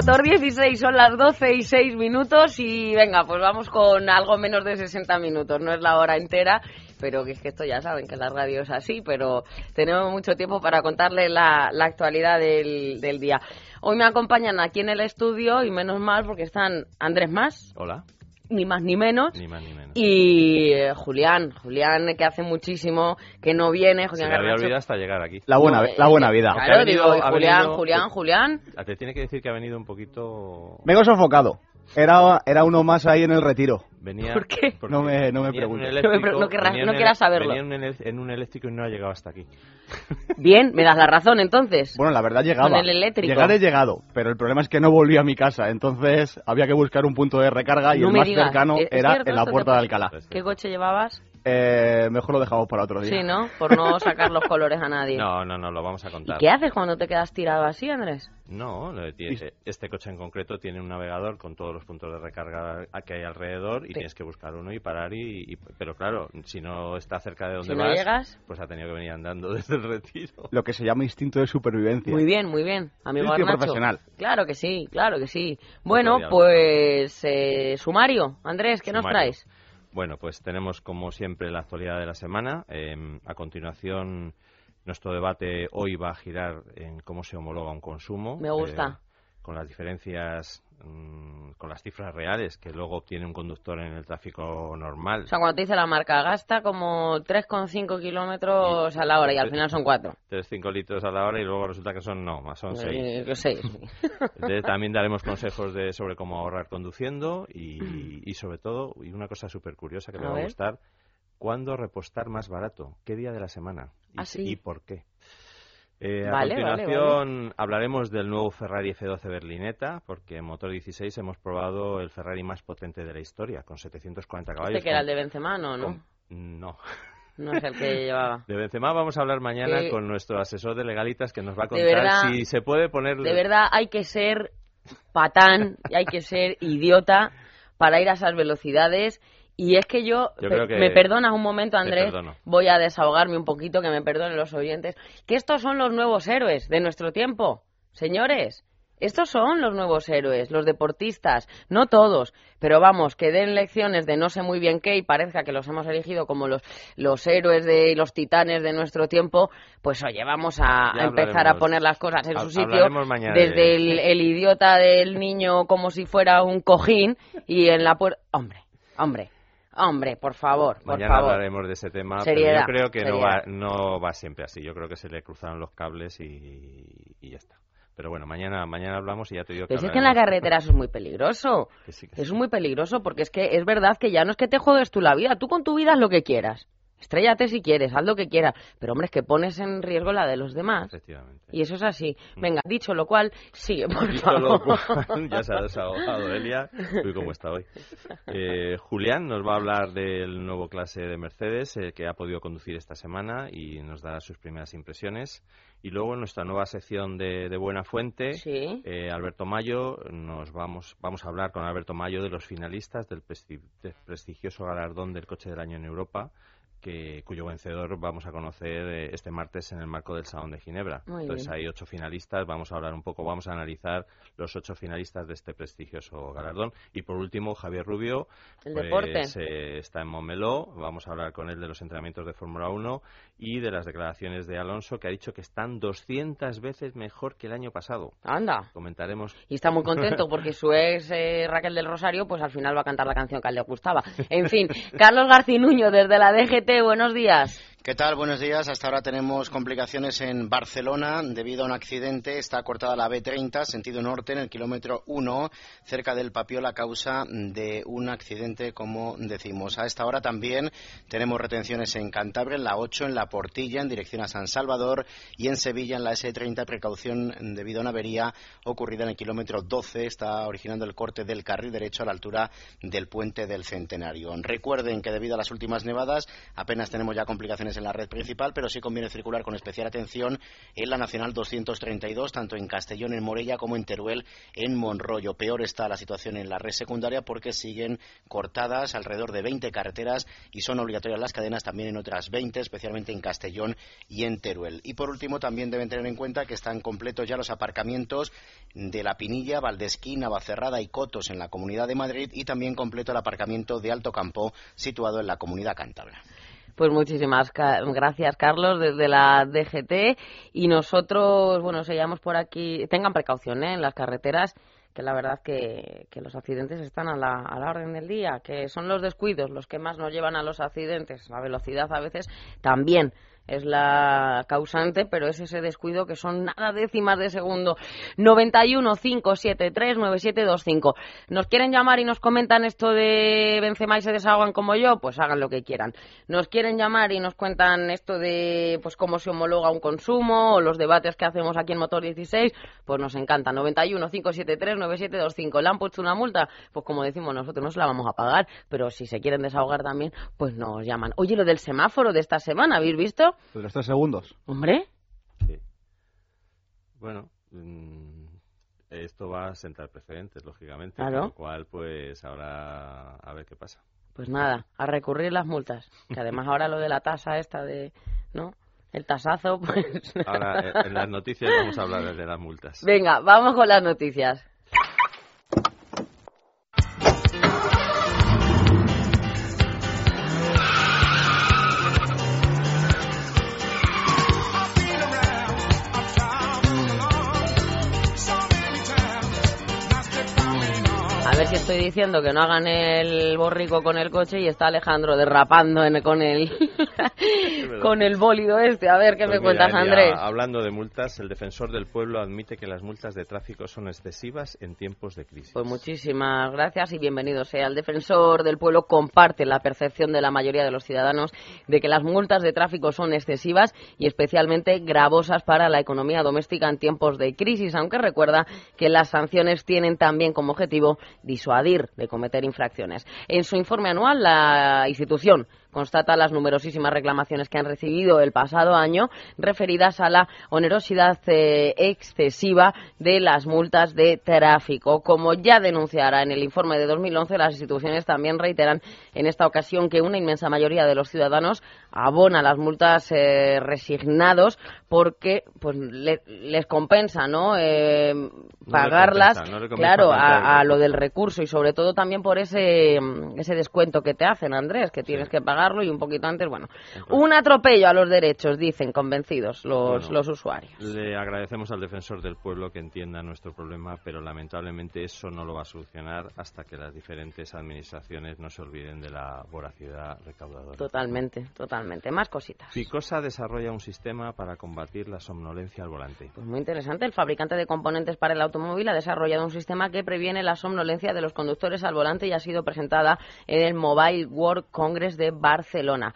Motor 16, son las 12 y 6 minutos y venga, pues vamos con algo menos de 60 minutos, no es la hora entera, pero es que esto ya saben que la radio es así, pero tenemos mucho tiempo para contarle la, la actualidad del, del día. Hoy me acompañan aquí en el estudio y menos mal porque están Andrés Más. Hola. Ni más ni menos. Ni más ni menos. Y eh, Julián, Julián que hace muchísimo que no viene. Se Julián me había olvidado hasta llegar aquí. La buena, No, la buena eh, vida. Claro, Ha venido- digo, ha Julián, venido- Julián, Julián. Ah, Te tiene que decir que ha venido un poquito... Vengo sofocado. Era, era uno más ahí en el retiro. Venía, ¿Por qué? No me- no me preguntes. No no querrás- quieras saberlo. Venía en un, ele- en un eléctrico y no ha llegado hasta aquí. Bien, me das la razón entonces. Bueno, la verdad llegaba. Con el eléctrico. Llegar he llegado, pero el problema es que no volví a mi casa. Entonces había que buscar un punto de recarga y No el más digas. cercano ¿Es- es era cierto en la puerta de Alcalá. ¿Qué coche llevabas? Eh, mejor lo dejamos para otro día. Sí, ¿no? Por no sacar los colores a nadie. No, no, no, lo vamos a ¿Y contar. qué haces cuando te quedas tirado así, Andrés? No, este coche en concreto tiene un navegador con todos los puntos de recarga que hay alrededor y Sí. tienes que buscar uno y parar y, y- pero claro, si no está cerca de donde Si no vas, llegas- pues ha tenido que venir andando desde el retiro. Lo que se llama instinto de supervivencia. Muy bien, muy bien. Amigo profesional. Claro que sí, claro que sí. Bueno, pues eh, sumario. Andrés, ¿qué nos traes? Bueno, pues tenemos como siempre la actualidad de la semana. Eh, a continuación, nuestro debate hoy va a girar en cómo se homologa un consumo. Me gusta. Con las diferencias, mm, con las cifras reales que luego obtiene un conductor en el tráfico normal. O sea, cuando te dice la marca, gasta como 3,5 kilómetros a la hora y al final son 4. 3-5 litros a la hora y luego resulta que son no, más son 6. Eh, seis. Entonces, también daremos consejos de sobre cómo ahorrar conduciendo y, y sobre todo, y una cosa súper curiosa que A me va a gustar, ¿cuándo repostar más barato? ¿Qué día de la semana? ¿Y, Ah, sí. y por qué? Eh, a Vale, vale, continuación hablaremos del nuevo Ferrari F12 Berlinetta, porque en Motor 16 hemos probado el Ferrari más potente de la historia, con 740 caballos. Este que era el de Benzema, ¿no? ¿no? con- No. No es el que llevaba. De Benzema vamos a hablar mañana con nuestro asesor de legalitas que nos va a contar verdad- si se puede poner... De verdad, hay que ser patán y hay que ser idiota para ir a esas velocidades. Y es que yo, Yo pe- creo que- me perdonas un momento, Andrés, voy a desahogarme un poquito, que me perdonen los oyentes, que estos son los nuevos héroes de nuestro tiempo. Señores, estos son los nuevos héroes, los deportistas, no todos, pero vamos, que den lecciones de no sé muy bien qué y parezca que los hemos elegido como los, los héroes de los titanes de nuestro tiempo, pues oye, vamos a, Ya empezar a poner las cosas en su sitio, desde de- el, el idiota del niño como si fuera un cojín y en la puerta... Hombre, hombre, hombre, por favor, por Mañana favor. hablaremos de ese tema, Seriedad, pero yo creo que no va, no va siempre así. Yo creo que se le cruzaron los cables y, y ya está. Pero bueno, mañana mañana hablamos y ya te digo que Pero es que en la carretera eso es muy peligroso. Que sí, que Es muy peligroso porque es que es verdad que ya no es que te jodes tú la vida. Tú con tu vida haz lo que quieras. Estrellate si quieres, haz lo que quieras. Pero hombre, es que pones en riesgo la de los demás. Efectivamente. Y eso es así. Venga, dicho lo cual, sigue, por Dicho favor. lo cual, ya se ha desahogado Elia. Uy, cómo está hoy. Eh, Julián nos va a hablar del nuevo clase de Mercedes eh, que ha podido conducir esta semana y nos dará sus primeras impresiones. Y luego en nuestra nueva sección de, de Buena Fuente, Sí. eh, Alberto Mayo, nos vamos, vamos a hablar con Alberto Mayo de los finalistas del prestigioso galardón del coche del año en Europa. Que, cuyo vencedor vamos a conocer eh, este martes en el marco del Salón de Ginebra. Muy Entonces bien. hay ocho finalistas, vamos a hablar un poco, vamos a analizar los ocho finalistas de este prestigioso galardón. Y por último, Javier Rubio, El pues, deporte. eh, está en Montmeló, vamos a hablar con él de los entrenamientos de Fórmula 1 y de las declaraciones de Alonso, que ha dicho que están 200 veces mejor que el año pasado. Anda. Comentaremos Y está muy contento porque su ex eh, Raquel del Rosario, pues al final va a cantar la canción que a él le gustaba. En fin, Carlos Garcinuño desde la DGT, buenos días. ¿Qué tal? Buenos días. Hasta ahora tenemos complicaciones en Barcelona debido a un accidente. Está cortada la B30, sentido norte, en el kilómetro 1, cerca del Papiol, a causa de un accidente, como decimos. A esta hora también tenemos retenciones en Cantabria, en la 8, en la Portilla, en dirección a San Salvador, y en Sevilla, en la S30, precaución debido a una avería ocurrida en el kilómetro 12. Está originando el corte del carril derecho a la altura del puente del Centenario. Recuerden que debido a las últimas nevadas apenas tenemos ya complicaciones en la red principal, pero sí conviene circular con especial atención en la Nacional 232, tanto en Castellón, en Morella, como en Teruel, en Monroyo. Peor está la situación en la red secundaria porque siguen cortadas alrededor de 20 carreteras y son obligatorias las cadenas también en otras 20, especialmente en Castellón y en Teruel. Y por último, también deben tener en cuenta que están completos ya los aparcamientos de La Pinilla, Valdesquín, Navacerrada y Cotos en la Comunidad de Madrid y también completo el aparcamiento de Alto Campo situado en la Comunidad Cántabra. Pues muchísimas gracias, Carlos, desde la DGT. Y nosotros, bueno, seguimos por aquí. Tengan precaución ¿eh? en las carreteras, que la verdad que, que los accidentes están a la, a la orden del día, que son los descuidos los que más nos llevan a los accidentes. La velocidad a veces también es la causante, pero es ese descuido que son nada décimas de segundo. 91 573 9725. ¿Nos quieren llamar y nos comentan esto de Benzema y se desahogan como yo? Pues hagan lo que quieran. ¿Nos quieren llamar y nos cuentan esto de pues cómo se homologa un consumo o los debates que hacemos aquí en Motor 16? Pues nos encanta. 91 573 9725. ¿Le han puesto una multa? Pues como decimos nosotros, no se la vamos a pagar, pero si se quieren desahogar también, pues nos llaman. Oye, lo del semáforo de esta semana, ¿habéis visto? De los tres segundos. Hombre. Sí. Bueno, mm, esto va a sentar precedentes, lógicamente. Claro. Con lo cual, pues ahora a ver qué pasa. Pues nada, a recurrir las multas. Que además ahora lo de la tasa esta de, ¿no? El tasazo, pues... Ahora, eh, en las noticias vamos a hablar de las multas. Venga, vamos con las noticias. Estoy diciendo que no hagan el borrico con el coche y está Alejandro derrapando en- con el con el bólido este. A ver qué Pues me cuentas, Andrés. ya Hablando de multas, el defensor del pueblo admite que las multas de tráfico son excesivas en tiempos de crisis. Pues muchísimas gracias y bienvenido sea. El defensor del pueblo comparte la percepción de la mayoría de los ciudadanos de que las multas de tráfico son excesivas y especialmente gravosas para la economía doméstica en tiempos de crisis, aunque recuerda que las sanciones tienen también como objetivo disuadir de cometer infracciones. En su informe anual, la institución constata las numerosísimas reclamaciones que han recibido el pasado año referidas a la onerosidad eh, excesiva de las multas de tráfico. Como ya denunciara en el informe de 2011, las instituciones también reiteran en esta ocasión que una inmensa mayoría de los ciudadanos abona las multas eh, resignados porque pues le- les compensa no Eh, pagarlas no claro a, a lo del recurso y sobre todo también por ese mm, ese descuento que te hacen Andrés que tienes que pagarlo y un poquito antes bueno un atropello a los derechos dicen convencidos los, Bueno, los usuarios Le agradecemos al defensor del pueblo que entienda nuestro problema, pero lamentablemente eso no lo va a solucionar hasta que las diferentes administraciones no se olviden de la voracidad recaudadora. totalmente totalmente más cositas Ficosa desarrolla un sistema para combatir la somnolencia al volante. Pues muy interesante. El fabricante de componentes para el automóvil ha desarrollado un sistema que previene la somnolencia de los conductores al volante y ha sido presentada en el Mobile World Congress de Barcelona.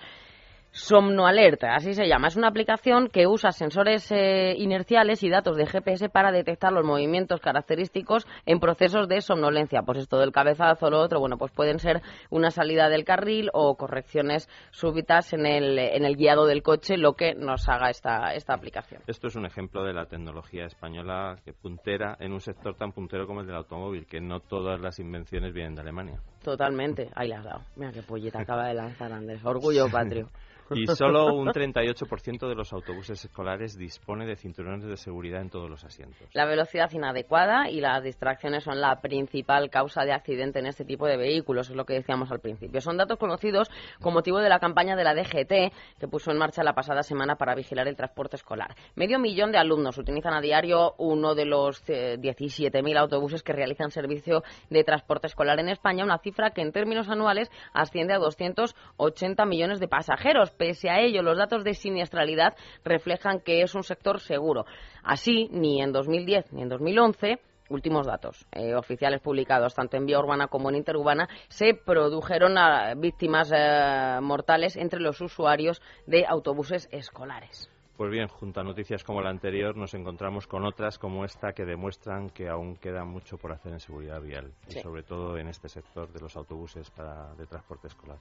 Somnoalerta, así se llama. Es una aplicación que usa sensores eh, inerciales y datos de GPS para detectar los movimientos característicos en procesos de somnolencia. Pues esto del cabezazo, lo otro, bueno, pues pueden ser una salida del carril o correcciones súbitas en el, en el guiado del coche, lo que nos haga esta, esta aplicación. Esto es un ejemplo de la tecnología española que puntera en un sector tan puntero como el del automóvil, que no todas las invenciones vienen de Alemania. Totalmente. Ahí la has dado. Mira qué pollita acaba de lanzar Andrés. Orgullo patrio. Y solo un 38% de los autobuses escolares dispone de cinturones de seguridad en todos los asientos. La velocidad inadecuada y las distracciones son la principal causa de accidente en este tipo de vehículos, es lo que decíamos al principio. Son datos conocidos con motivo de la campaña de la DGT que puso en marcha la pasada semana para vigilar el transporte escolar. Medio millón de alumnos utilizan a diario uno de los eh, 17.000 autobuses que realizan servicio de transporte escolar en España, una cifra cifra que en términos anuales asciende a 280 millones de pasajeros. Pese a ello, los datos de siniestralidad reflejan que es un sector seguro. Así, ni en 2010 ni en 2011 últimos datos eh, oficiales publicados tanto en vía urbana como en interurbana se produjeron ah, víctimas eh, mortales entre los usuarios de autobuses escolares. Pues bien, junto a noticias como la anterior, nos encontramos con otras como esta que demuestran que aún queda mucho por hacer en seguridad vial, y sobre todo en este sector de los autobuses para, de transporte escolar.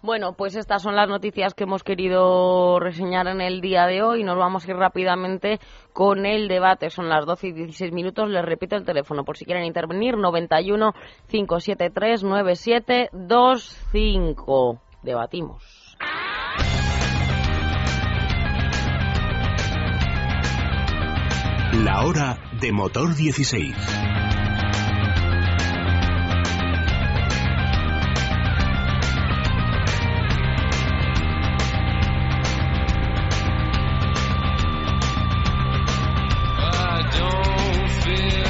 Bueno, pues estas son las noticias que hemos querido reseñar en el día de hoy. Nos vamos a ir rápidamente con el debate. Son las 12 y 16 minutos. Les repito el teléfono por si quieren intervenir. 91 573 9725. Debatimos. La hora de motor 16.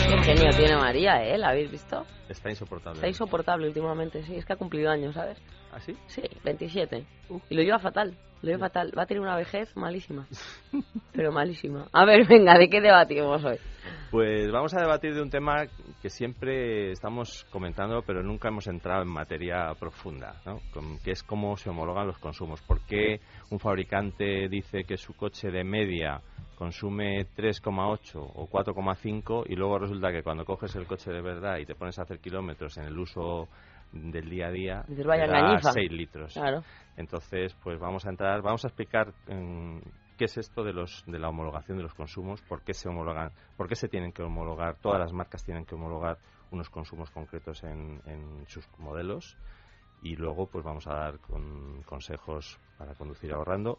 Qué genio tiene María, ¿eh? ¿La habéis visto? Está insoportable. Está insoportable últimamente, sí. Es que ha cumplido años, ¿sabes? ¿Ah, sí? Sí, 27. Y lo lleva fatal. Lo lleva fatal. Va a tener una vejez malísima. Pero malísima. A ver, venga, ¿de qué debatimos hoy? Pues vamos a debatir de un tema que siempre estamos comentando, pero nunca hemos entrado en materia profunda, ¿no? que es cómo se homologan los consumos. ¿Por qué un fabricante dice que su coche de media consume 3,8 o 4,5 y luego resulta que cuando coges el coche de verdad y te pones a hacer kilómetros en el uso del día a día, Dices, vaya te da engañifa. 6 litros. Claro. Entonces, pues vamos a entrar, vamos a explicar mm, qué es esto de los de la homologación de los consumos, por qué se homologan, por qué se tienen que homologar, todas las marcas tienen que homologar unos consumos concretos en, en sus modelos y luego pues vamos a dar con consejos para conducir ahorrando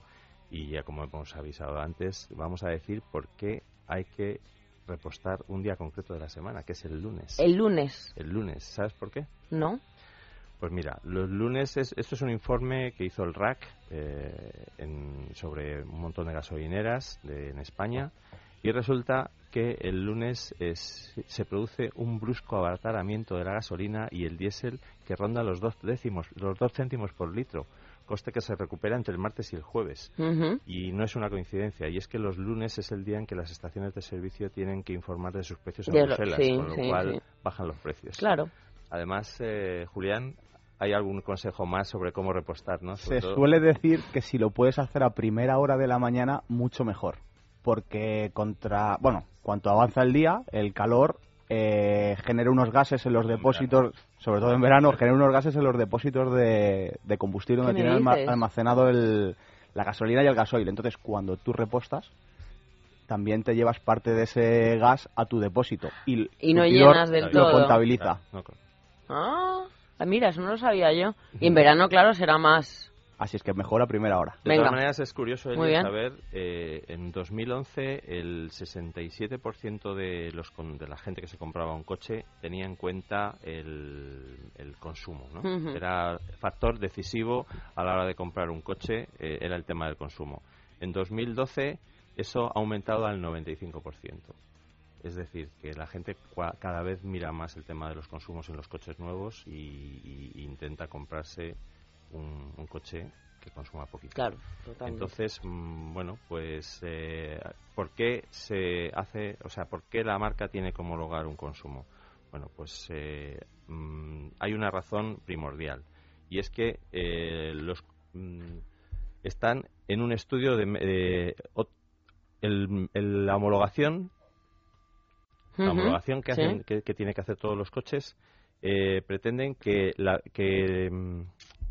y ya como hemos avisado antes, vamos a decir por qué hay que repostar un día concreto de la semana, que es el lunes. El lunes, El lunes, ¿sabes por qué? ¿no? Pues mira, los lunes, es, esto es un informe que hizo el RAC eh, en- sobre un montón de gasolineras de- en España y resulta que el lunes es- se produce un brusco abaratamiento de la gasolina y el diésel que ronda los dos décimos, los dos céntimos por litro, coste que se recupera entre el martes y el jueves. Y no es una coincidencia, y es que los lunes es el día en que las estaciones de servicio tienen que informar de sus precios a Bruselas, sí, con lo sí, cual sí. bajan los precios. Claro. Además, eh, Julián, ¿hay algún consejo más sobre cómo repostar? ¿no? Sobre Se todo- suele decir que si lo puedes hacer a primera hora de la mañana, mucho mejor. Porque contra, bueno, cuanto avanza el día, el calor eh, genera unos gases en los depósitos, sobre todo en verano, genera unos gases en los depósitos de, de combustible donde ¿Qué me tienen almacenado el, la gasolina y el gasoil. Entonces, cuando tú repostas, también te llevas parte de ese gas a tu depósito. Y, Y no Surtidor llenas del lo todo. contabiliza. No, ah, mira, eso no lo sabía yo. Y en verano, claro, será más. Así es que mejor a primera hora. De Venga. todas maneras, es curioso Muy Eli, bien. saber, eh, en 2011 el 67% de, los, con- de la gente que se compraba un coche tenía en cuenta el, el consumo. ¿no? Ujú. Era factor decisivo a la hora de comprar un coche, eh, era el tema del consumo. En 2012 eso ha aumentado al 95%. Es decir, que la gente cada vez mira más el tema de los consumos en los coches nuevos y, y- y intenta comprarse un, un coche que consuma poquito. Claro, totalmente. Entonces, mm, bueno, pues, eh, ¿por qué se hace, o sea, por qué la marca tiene que homologar un consumo? Bueno, pues eh, mm, hay una razón primordial y es que eh, los mm, están en un estudio de, de- el- el- la homologación la homologación que, sí. hacen, que, que tiene que hacer todos los coches eh, pretenden que, la, que mm,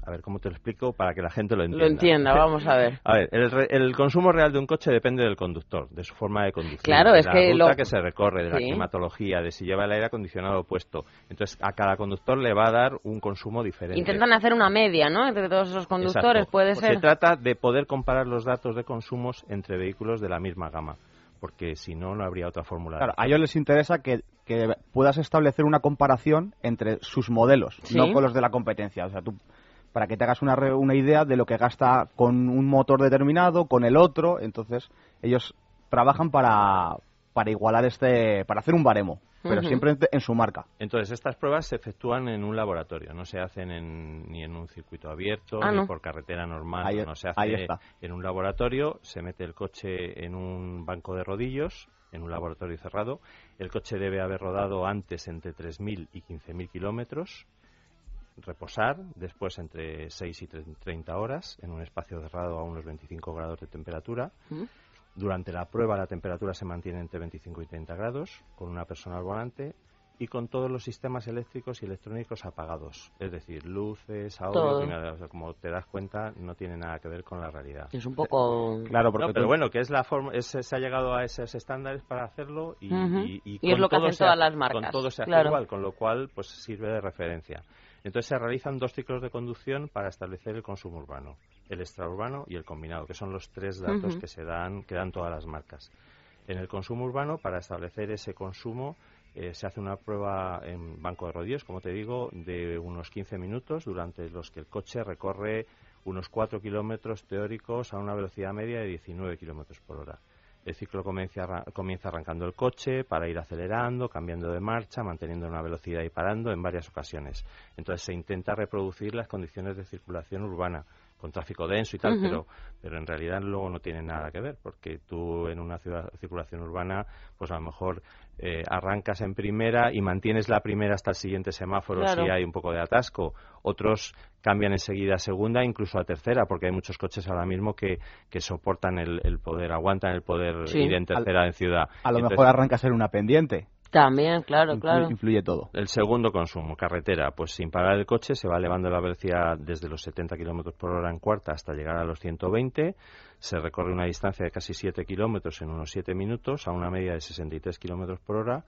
a ver cómo te lo explico para que la gente lo entienda Lo entienda, vamos a ver. a ver, el, re- el consumo real de un coche depende del conductor, de su forma de conducir, Claro, de es la que ruta lo- que se recorre, de la climatología, de si lleva el aire acondicionado puesto. Entonces, a cada conductor le va a dar un consumo diferente. Intentan hacer una media, ¿no? Entre todos esos conductores, Exacto. puede ser. Se trata de poder comparar los datos de consumos entre vehículos de la misma gama, porque si no, no habría otra fórmula. Claro, a ellos les interesa que, que puedas establecer una comparación entre sus modelos, Sí. no con los de la competencia. O sea, tú, para que te hagas una, re- una idea de lo que gasta con un motor determinado, con el otro, entonces ellos trabajan para, para igualar este, para hacer un baremo. Pero siempre en- su marca. Entonces, estas pruebas se efectúan en un laboratorio, no se hacen en- ni en un circuito abierto, Ah, ni no. por carretera normal, Ahí- no se hace en un laboratorio, se mete el coche en un banco de rodillos, en un laboratorio cerrado. El coche debe haber rodado antes entre 3.000 y 15.000 kilómetros, reposar después entre 6 y 30 horas en un espacio cerrado a unos 25 grados de temperatura. Durante la prueba la temperatura se mantiene entre 25 y 30 grados, con una persona al volante y con todos los sistemas eléctricos y electrónicos apagados. Es decir, luces, audio, nada. O sea, como te das cuenta, no tiene nada que ver con la realidad. Es un poco... Claro, porque No, pero bueno, que es la forma, es- se ha llegado a esos estándares para hacerlo y, Ujú. y- y Y es con lo que hacen todas las marcas, Con todo se hace claro. igual, con lo cual pues sirve de referencia. Entonces se realizan dos ciclos de conducción para establecer el consumo urbano, el extraurbano y el combinado, que son los tres datos que se dan, que dan todas las marcas. En el consumo urbano, para establecer ese consumo, eh, se hace una prueba en banco de rodillos, como te digo, de unos 15 minutos, durante los que el coche recorre unos 4 kilómetros teóricos a una velocidad media de 19 kilómetros por hora. El ciclo comienza, comienza arrancando el coche para ir acelerando, cambiando de marcha, manteniendo una velocidad y parando en varias ocasiones. Entonces se intenta reproducir las condiciones de circulación urbana con tráfico denso y tal, pero, pero en realidad luego no tiene nada que ver, porque tú en una ciudad, circulación urbana, pues a lo mejor eh, arrancas en primera y mantienes la primera hasta el siguiente semáforo Claro. si hay un poco de atasco. Otros cambian enseguida a segunda, incluso a tercera, porque hay muchos coches ahora mismo que, que soportan el, el poder, aguantan el poder Sí. ir en tercera en ciudad. A lo Entonces, mejor arrancas en una pendiente. También, claro, claro. Influye todo. El segundo consumo, carretera, pues sin parar el coche se va elevando la velocidad desde los 70 kilómetros por hora en cuarta hasta llegar a los 120. Se recorre una distancia de casi 7 kilómetros en unos 7 minutos a una media de 63 kilómetros por hora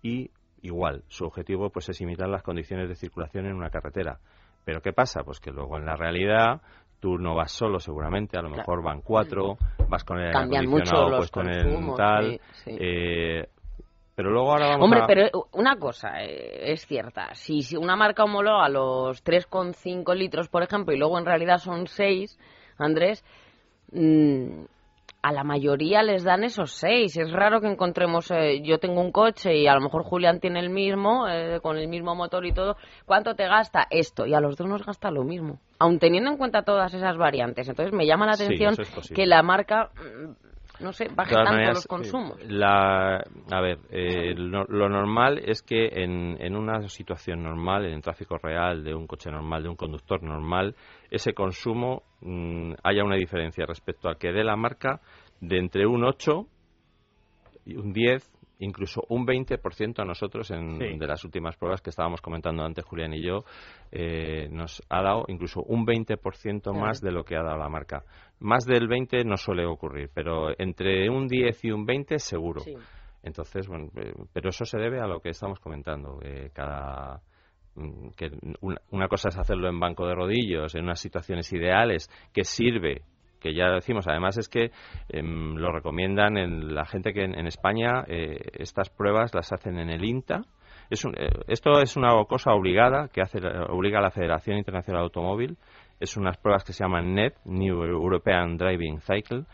y igual, su objetivo pues es imitar las condiciones de circulación en una carretera. Pero ¿qué pasa? Pues que luego en la realidad tú no vas solo seguramente, a lo Claro. mejor van cuatro, vas con el aire Cambian mucho acondicionado los puesto en el tal, sí, sí. eh, pero luego ahora vamos Hombre, a... pero una cosa eh, es cierta. Si, si una marca homologa los 3,5 litros, por ejemplo, y luego en realidad son 6, Andrés, mm, a la mayoría les dan esos 6. Es raro que encontremos, eh, yo tengo un coche y a lo mejor Julián tiene el mismo, eh, con el mismo motor y todo. ¿Cuánto te gasta esto? Y a los dos nos gasta lo mismo. Aun teniendo en cuenta todas esas variantes. Entonces me llama la atención es que la marca, mm, no sé, baje tanto maneras, los consumos. La, a ver, eh, lo, lo normal es que en, en una situación normal, en el tráfico real de un coche normal, de un conductor normal, ese consumo mm, haya una diferencia respecto al que dé la marca de entre un 8 y un 10, incluso un 20% a nosotros en, Sí. de las últimas pruebas que estábamos comentando antes Julián y yo, eh, nos ha dado incluso un 20% más de lo que ha dado la marca. Más del 20 no suele ocurrir, pero entre un 10 y un 20 seguro. Sí. Entonces, bueno, eh, pero eso se debe a lo que estamos comentando. eh, cada mm, que una, una cosa es hacerlo en banco de rodillos, en unas situaciones ideales, que sirve, que ya decimos, además es que em, lo recomiendan en la gente que en, España eh, estas pruebas las hacen en el INTA. Es un- eh, esto es una cosa obligada que hace, obliga a la Federación Internacional de Automóvil. Es unas pruebas que se llaman NED, New European Driving Cycle,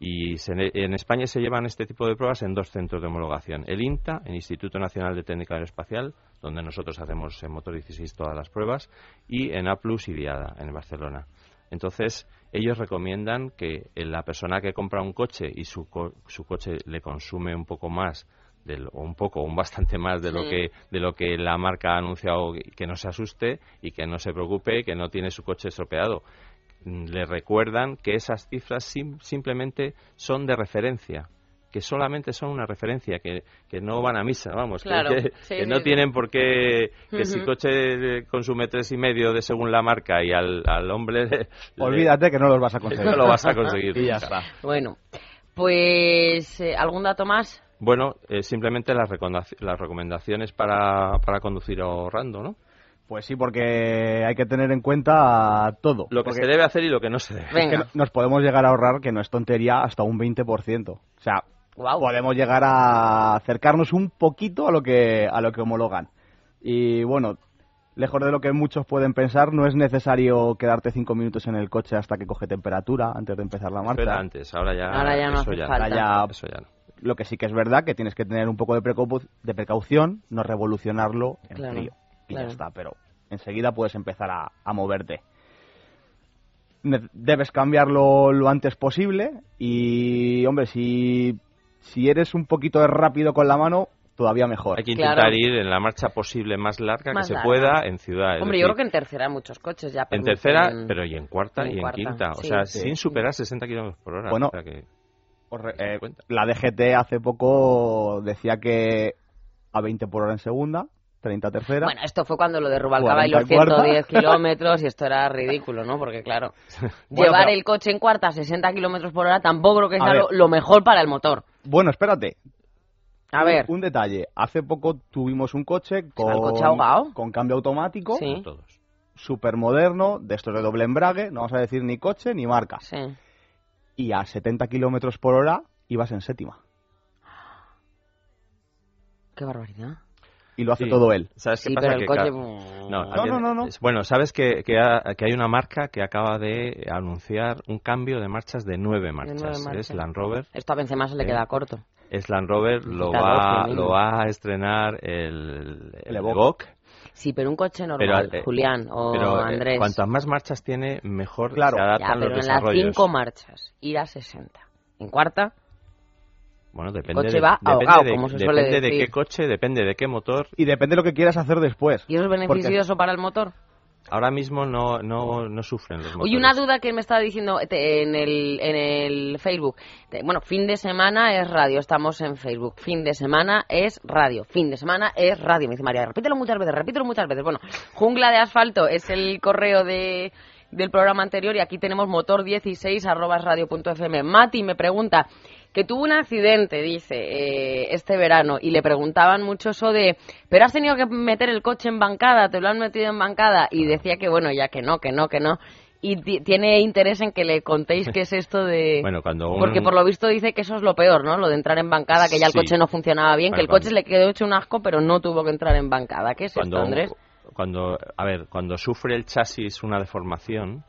y se- en España se llevan este tipo de pruebas en dos centros de homologación. El INTA, el Instituto Nacional de Técnica Aeroespacial, donde nosotros hacemos en Motor 16 todas las pruebas, y en APLUS y Diada, en Barcelona. Entonces, ellos recomiendan que eh, la persona que compra un coche y su, co- su coche le consume un poco más, del- o un poco, o un bastante más de lo, que, de lo que la marca ha anunciado, que no se asuste y que no se preocupe, que no tiene su coche estropeado. Mm, le recuerdan que esas cifras sim- simplemente son de referencia, que solamente son una referencia, que, que no van a misa, vamos, que- Claro, que, sí, que sí, no sí. tienen por qué, que si Ujú. coche consume tres y medio de según la marca y al, al hombre le- le- Olvídate que no los vas a conseguir. no lo vas a conseguir. Y ya está. Bueno, pues eh, algún dato más. Bueno, eh, simplemente las, las recomendaciones para, para conducir ahorrando, ¿no? Pues sí, porque hay que tener en cuenta todo. Lo que Porque se debe hacer y lo que no se debe. es que Venga. nos podemos llegar a ahorrar, que no es tontería, hasta un 20%. O sea, Guau. podemos llegar a acercarnos un poquito a lo que a lo que homologan. Y bueno, lejos de lo que muchos pueden pensar, no es necesario quedarte cinco minutos en el coche hasta que coge temperatura antes de empezar la marcha. era antes, ahora ya, Ahora ya no eso hace ya, falta. Ahora ya eso ya no. Lo que sí que es verdad que tienes que tener un poco de, precau- de precaución, no revolucionarlo en Claro, frío. Y claro. ya está, pero enseguida puedes empezar a, a moverte. Debes cambiarlo lo antes posible y, hombre, si, si eres un poquito rápido con la mano, todavía mejor. Hay que Claro. intentar ir en la marcha posible más larga Más que se larga. pueda en ciudad. es Hombre, yo decir, creo que en tercera hay muchos coches ya. en tercera, pero y en cuarta en y en cuarta, quinta. O sí. sea, Sí. sin superar 60 kilómetros por hora. Bueno, o sea que- eh, la DGT hace poco decía que a 20 por hora en segunda, 30 tercera. Bueno, esto fue cuando lo de Rubalcaba y los 40 y cuarta. 110 kilómetros y esto era ridículo, ¿no? Porque claro, Bueno, llevar pero- el coche en cuarta a 60 kilómetros por hora tampoco creo que sea lo, lo mejor para el motor. Bueno, espérate. A ver, Un, detalle. Hace poco tuvimos un coche con, el coche ahogado? con cambio automático, Sí. todos. súper moderno, de estos de doble embrague, no vamos a decir ni coche ni marca. sí. Y a 70 kilómetros por hora ibas en séptima. Qué barbaridad. Y lo hace Sí. todo él. ¿Sabes qué Sí, pasa? pero el Que coche... mm, No, No, no, no, Bueno, sabes que, que, ha- que hay una marca que acaba de anunciar un cambio de marchas de nueve marchas. nueve marchas. Es Land Rover. Esto a Benzema se le ¿Eh? queda corto. Es Land Rover, lo va, lo va a estrenar el, el El Evoque. Sí, pero un coche normal, Pero, eh, Julián o pero eh, Andrés. cuantas más marchas tiene, mejor Claro. se Ya, adaptan pero los en las cinco marchas, ir a 60. En cuarta, Bueno, depende, coche de, va depende, ahogado, de, como se suele depende de qué coche, depende de qué motor. Y depende de lo que quieras hacer después. ¿y eso es Porque- beneficioso para el motor? Ahora mismo no, no, no sufren los motores. Oye, una duda que me estaba diciendo te- en el, en el Facebook. Bueno, fin de semana es radio, estamos en Facebook. Fin de semana es radio. Fin de semana es radio. Me dice María, repítelo muchas veces, repítelo muchas veces. Bueno, Jungla de Asfalto es el correo de, del programa anterior y aquí tenemos motor16 arroba radio.fm. Mati me pregunta que tuvo un accidente, dice, eh, este verano y le preguntaban mucho eso de, pero has tenido que meter el coche en bancada, te lo han metido en bancada y decía que bueno, ya que no, que no, que no. Y ti- tiene interés en que le contéis qué es esto de... Bueno, cuando un- Porque por lo visto dice que eso es lo peor, ¿no? Lo de entrar en bancada, que ya el Sí. coche no funcionaba bien, que el coche le quedó hecho un asco, pero no tuvo que entrar en bancada. ¿Qué es cuando, esto, Andrés? cuando, a ver, cuando sufre el chasis una deformación,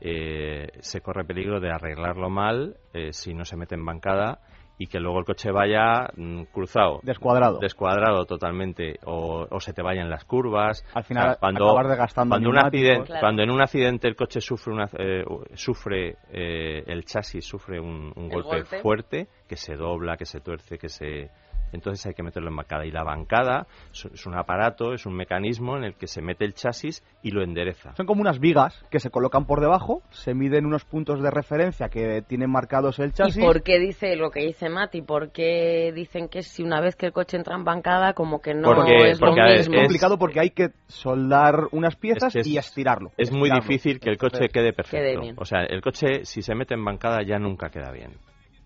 eh, se corre peligro de arreglarlo mal eh, si no se mete en bancada y que luego el coche vaya mm, cruzado. Descuadrado. Descuadrado totalmente, o, o se te vayan las curvas. Al final O sea, cuando, acabas desgastando cuando, un neumáticos. accidente, Claro. cuando en un accidente el coche sufre, una, eh, sufre eh, el chasis sufre un, un golpe. fuerte, que se dobla, que se tuerce, que se... Entonces hay que meterlo en bancada. Y la bancada es es un aparato, es un mecanismo en el que se mete el chasis y lo endereza. Son como unas vigas que se colocan por debajo, se miden unos puntos de referencia que tienen marcados el chasis. ¿Y por qué dice lo que dice Mati? ¿Por qué dicen que si una vez que el coche entra en bancada, como que no Porque- es porque lo ver, Es mismo? complicado porque hay que soldar unas piezas Es que es- y estirarlo. Es muy difícil que el coche quede perfecto. Quede bien. O sea, el coche si se mete en bancada ya nunca queda bien.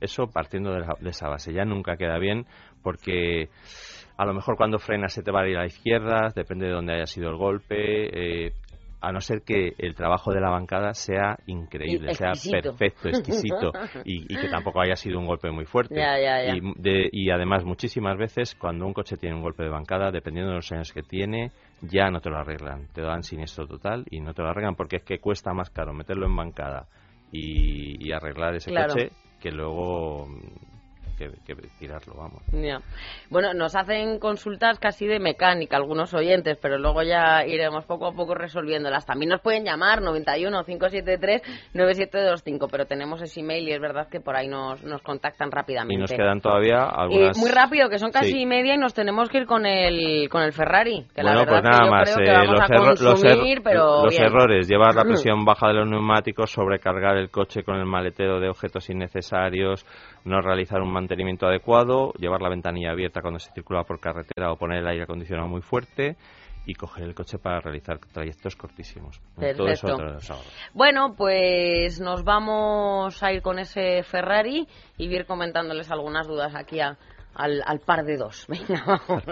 Eso partiendo de, la- de esa base, ya nunca queda bien porque a lo mejor cuando frenas se te va a ir a la izquierda, depende de dónde haya sido el golpe, eh, a no ser que el trabajo de la bancada sea increíble, sea perfecto, exquisito y, y que tampoco haya sido un golpe muy fuerte. Ya, ya, ya. Y, de- y además muchísimas veces cuando un coche tiene un golpe de bancada, dependiendo de los años que tiene, ya no te lo arreglan, te dan siniestro total y no te lo arreglan porque es que cuesta más caro meterlo en bancada y, y arreglar ese Claro. coche que luego que, que tirarlo, vamos. Ya. Bueno, nos hacen consultas casi de mecánica algunos oyentes, pero luego ya iremos poco a poco resolviéndolas. También nos pueden llamar 91 573 9725, pero tenemos ese email y es verdad que por ahí nos, nos contactan rápidamente. Y nos quedan todavía Eh, algunas... muy rápido, que son casi Sí. media y nos tenemos que ir con el, con el Ferrari. Que la bueno, verdad pues que nada yo más. creo que eh, vamos los, a erro- los er- pero los errores, llevar la presión baja de los neumáticos, sobrecargar el coche con el maletero de objetos innecesarios, no realizar un mantenimiento adecuado, llevar la ventanilla abierta cuando se circula por carretera o poner el aire acondicionado muy fuerte y coger el coche para realizar trayectos cortísimos. Todo eso Perfecto. los ahorras. Bueno, pues nos vamos a ir con ese Ferrari y ir comentándoles algunas dudas aquí a- al, al par de dos. Venga, vamos.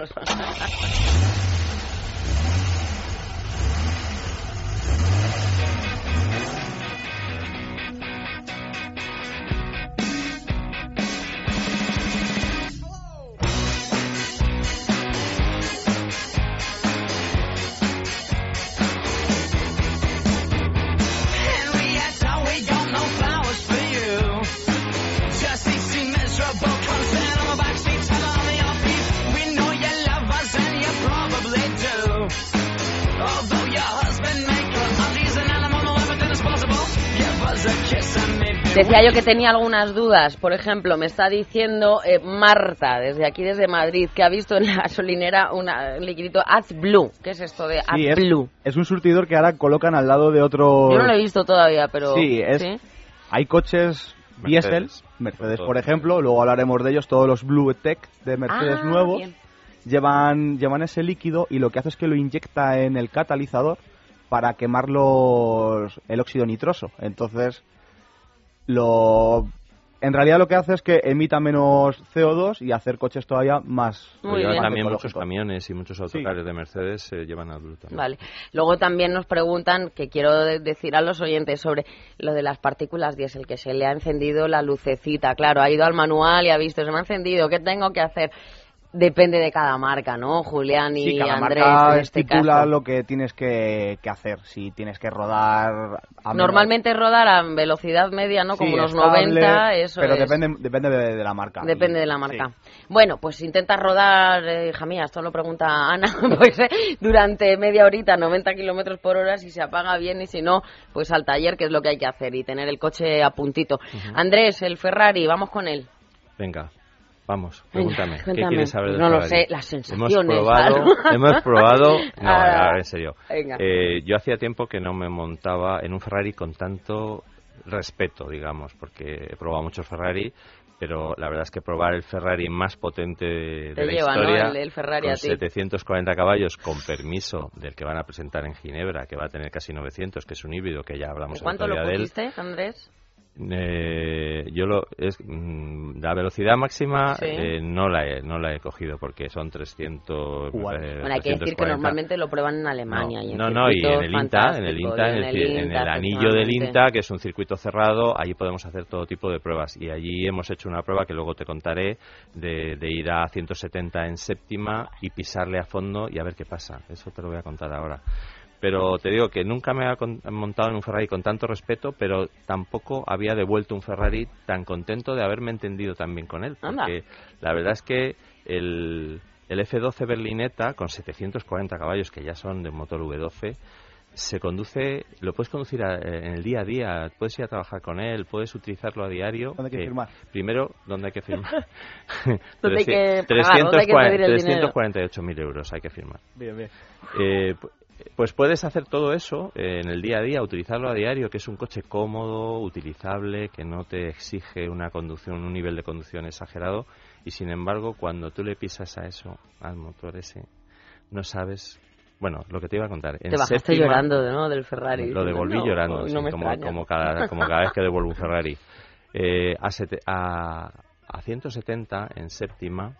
Decía yo que tenía algunas dudas. Por ejemplo, me está diciendo eh, Marta, desde aquí, desde Madrid, que ha visto en la gasolinera una- un liquidito AdBlue. ¿Qué es esto de Sí, es, AdBlue? es un surtidor que ahora colocan al lado de otro... Yo no lo he visto todavía, pero... Sí, es- Hay coches diésel, Mercedes, por ejemplo, luego hablaremos de ellos, todos los Blue Tech de Mercedes Ah, nuevos bien. llevan, llevan ese líquido y lo que hace es que lo inyecta en el catalizador para quemar los, el óxido nitroso. Entonces, lo, en realidad lo que hace es que emita menos CO2 y hacer coches todavía más, Muy bien. también muchos camiones y muchos autocares de Mercedes eh, llevan adulto. Vale. Luego también nos preguntan, que quiero de- decir a los oyentes sobre lo de las partículas diésel, que se le ha encendido la lucecita. Claro, ha ido al manual y ha visto, se me ha encendido, ¿qué tengo que hacer? Depende de cada marca, ¿no, Julián y Sí, cada Andrés? marca en este estipula caso. lo que tienes que, que hacer. Si tienes que rodar... a menos- Normalmente rodar a velocidad media, ¿no? Sí, Como unos estable, 90, eso Pero es. depende, depende de, de la marca. Depende Y- de la marca. sí. Bueno, pues intenta rodar, eh, hija mía, esto lo pregunta Ana, pues eh, durante media horita, 90 kilómetros por hora, si se apaga bien y si no, pues al taller, que es lo que hay que hacer, y tener el coche a puntito. Andrés, el Ferrari, vamos con él. Venga, vamos, Venga, pregúntame. ¿Qué quieres saber del No lo sé, las Hemos sensaciones, probado, hemos probado... No, Ah, ahora en serio. Eh, yo hacía tiempo que no me montaba en un Ferrari con tanto respeto, digamos, porque he probado muchos Ferrari, pero la verdad es que probar el Ferrari más potente de Te la lleva, ¿no? historia, El- el Ferrari con a ti. 740 caballos, con permiso del que van a presentar en Ginebra, que va a tener casi 900, que es un híbrido, que ya hablamos ¿Cuánto lo de él. pusiste, Andrés? Eh, yo lo es mm, la velocidad máxima Sí. eh, no la he no la he cogido porque son 300 Igual. eh, Bueno, hay que decir que 340. normalmente lo prueban en Alemania. y en no, no, y en el INTA, en el INTA, en el, en anillo del. INTA, que es un circuito cerrado, allí podemos hacer todo tipo de pruebas. Y allí hemos hecho una prueba que luego te contaré de, de ir a 170 en séptima y pisarle a fondo y a ver qué pasa. Eso te lo voy a contar ahora. Pero te digo que nunca me había con- montado en un Ferrari con tanto respeto, pero tampoco había devuelto un Ferrari tan contento de haberme entendido tan bien con él. Anda. Porque la verdad es que el, el F12 Berlinetta, con 740 caballos, que ya son de motor V12, se conduce, lo puedes conducir a- en el día a día, puedes ir a trabajar con él, puedes utilizarlo a diario. ¿Dónde hay que que firmar? Primero, ¿dónde hay que firmar? ¿Dónde hay que pagar? ¿Dónde hay que pedir el dinero? 348.000 euros hay que firmar. Bien, bien. Eh, pues puedes hacer todo eso eh, en el día a día, utilizarlo a diario, que es un coche cómodo, utilizable, que no te exige una conducción, un nivel de conducción exagerado, y sin embargo, cuando tú le pisas a eso, al motor ese, no sabes. Bueno, lo que te iba a contar. En Te bajaste séptima- llorando, ¿no? Del Ferrari. lo devolví No, llorando, no me como, como cada, como cada vez que devuelvo un Ferrari. Eh, a, sete- a, a 170 en séptima,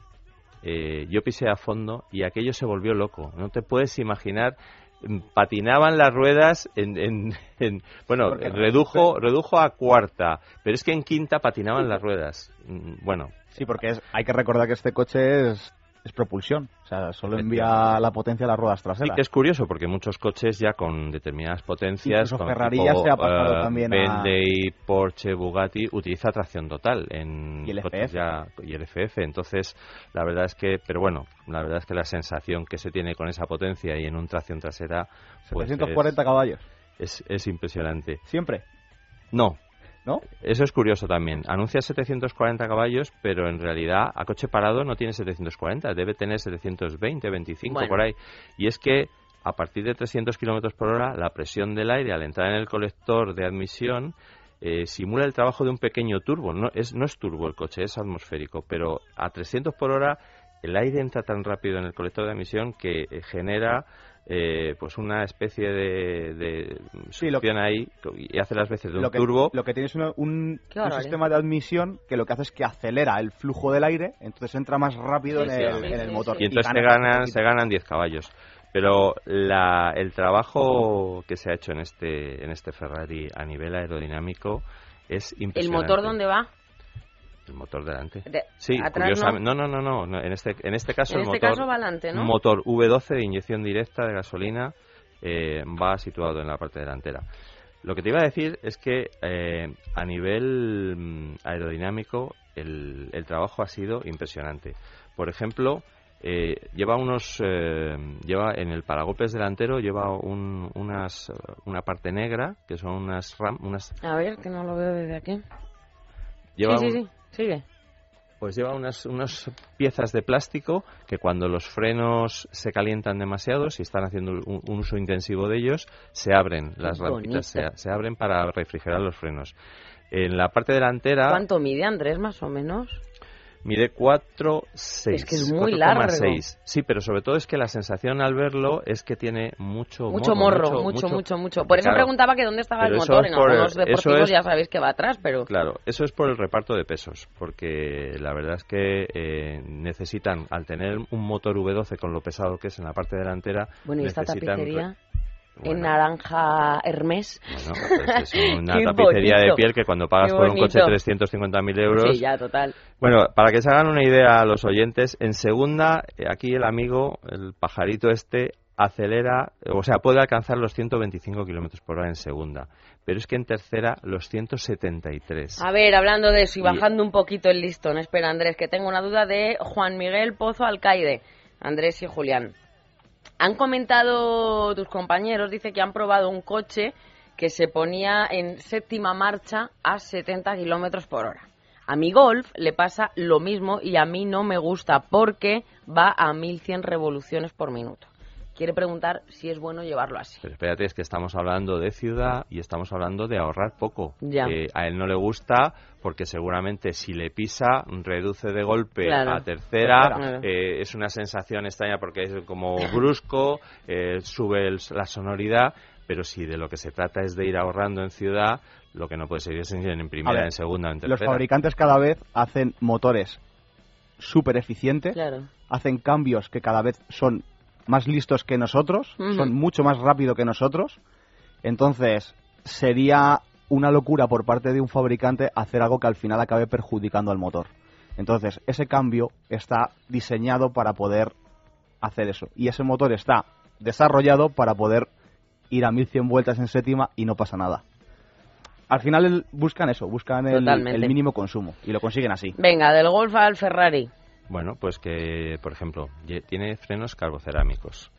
eh, yo pisé a fondo y aquello se volvió loco. No te puedes imaginar. Patinaban las ruedas en, en- en- bueno, redujo, redujo a cuarta, pero es que en quinta patinaban las ruedas. Mm, Bueno, Sí, porque es- hay que recordar que este coche es, es propulsión. O sea, solo envía la potencia a las ruedas traseras. que es curioso porque muchos coches ya con determinadas potencias, con Ferrari tipo, ya se ha pasado eh, también a- Bentley, Porsche, Bugatti, utiliza tracción total en Y el coches FF. ya y el FF. Entonces, la verdad es que, pero bueno, la verdad es que la sensación que se tiene con esa potencia y en un tracción trasera, pues 740 caballos. es, es impresionante. Siempre, No, ¿no? eso es curioso también. Anuncia 740 caballos, pero en realidad a coche parado no tiene 740, debe tener 720, 25 Bueno. por ahí. Y es que a partir de 300 kilómetros por hora, la presión del aire al entrar en el colector de admisión eh, simula el trabajo de un pequeño turbo. No es, no es turbo el coche, es atmosférico, pero a 300 por hora el aire entra tan rápido en el colector de admisión que eh, genera eh, pues una especie de, de Sí, lo succión ahí y hace las veces de un lo que, turbo. Lo que tiene es una- un, un sistema de admisión que lo que hace es que acelera el flujo del aire, entonces entra más rápido Sí, en sí, el, sí, en el sí, motor. y entonces se gana un ganan, se ganan 10 caballos. Pero la, el trabajo que se ha hecho en este, en este Ferrari a nivel aerodinámico es ¿El impresionante. motor dónde va? El motor delante. De- Sí, atrás curiosamente. No, no, no, no. no, En, este, en este caso En el este motor, caso va adelante, ¿no? un motor V12 de inyección directa de gasolina eh, va situado en la parte delantera. Lo que te iba a decir es que eh, a nivel mm, aerodinámico el, el trabajo ha sido impresionante. Por ejemplo, Eh, lleva unos, eh, lleva en el paragolpes delantero lleva un, unas, una parte negra que son unas ram, unas. A ver, que no lo veo desde aquí. Lleva sí, sí, sigue. Pues lleva unas, unas piezas de plástico que cuando los frenos se calientan demasiado, si están haciendo un, un uso intensivo de ellos, se abren las rampitas, se, se abren para refrigerar los frenos. En la parte delantera ¿Cuánto mide Andrés, más o menos? Mide 4,6. Es que es muy 4,6. largo. Sí, pero sobre todo es que la sensación al verlo es que tiene mucho Mucho morro, mucho, mucho, mucho. Por eso Claro. preguntaba que dónde estaba el Pero motor. es En algunos deportivos es- ya sabéis que va atrás, pero... Claro, eso es por el reparto de pesos, porque la verdad es que eh, necesitan, al tener un motor V12 con lo pesado que es en la parte delantera, Bueno, y esta tapicería Bueno, en naranja Hermes. bueno, pues es una tapicería de bonito. piel que cuando pagas por un coche bonito. 350.000 euros... Sí, ya, total. Bueno, para que se hagan una idea a los oyentes, en segunda, eh, aquí el amigo, el pajarito este, acelera, o sea, puede alcanzar los 125 kilómetros por hora en segunda, pero es que en tercera los 173. A ver, hablando de eso y Y- bajando un poquito el listón, espera Andrés, que tengo una duda de Juan Miguel Pozo Alcaide, Andrés y Julián. Han comentado tus compañeros, dice que han probado un coche que se ponía en séptima marcha a 70 kilómetros por hora. A mi Golf le pasa lo mismo y a mí no me gusta porque va a 1100 revoluciones por minuto. Quiere preguntar si es bueno llevarlo así. Pero espérate, es que estamos hablando de ciudad y estamos hablando de ahorrar poco. Ya. A él no le gusta porque seguramente si le pisa, reduce de golpe Claro. a tercera. Claro. eh, es una sensación extraña porque es como brusco, eh, sube el- la sonoridad. Pero si de lo que se trata es de ir ahorrando en ciudad, lo que no puede ser es en, primera, ver, en segunda, en Los tercera. fabricantes cada vez hacen motores súper eficientes, Claro. hacen cambios que cada vez son más listos que nosotros, son mucho más rápido que nosotros. Entonces, sería una locura por parte de un fabricante hacer algo que al final acabe perjudicando al motor. Entonces, ese cambio está diseñado para poder hacer eso. Y ese motor está desarrollado para poder ir a 1100 vueltas en séptima y no pasa nada. Al final el- buscan eso, buscan el mínimo consumo y lo consiguen así. Venga, del Golf al Ferrari. Bueno, pues que, por ejemplo, tiene frenos carbocerámicos.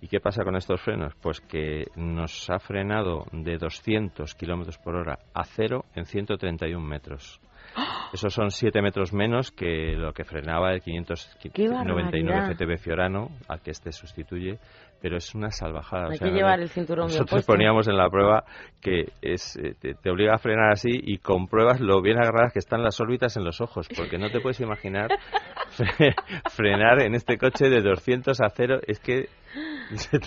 ¿Y qué pasa con estos frenos? Pues que nos ha frenado de 200 kilómetros por hora a cero en 131 metros. Esos son 7 metros menos que lo que frenaba el 599 barbaridad! GTB Fiorano, al que este sustituye, pero es una salvajada. o Hay sea, que llevar el cinturón nosotros poníamos en la prueba que es, eh, te, te obliga a frenar así y compruebas lo bien agarradas que están las órbitas en los ojos, porque no te puedes imaginar fre- frenar en este coche de 200 a 0. Es que.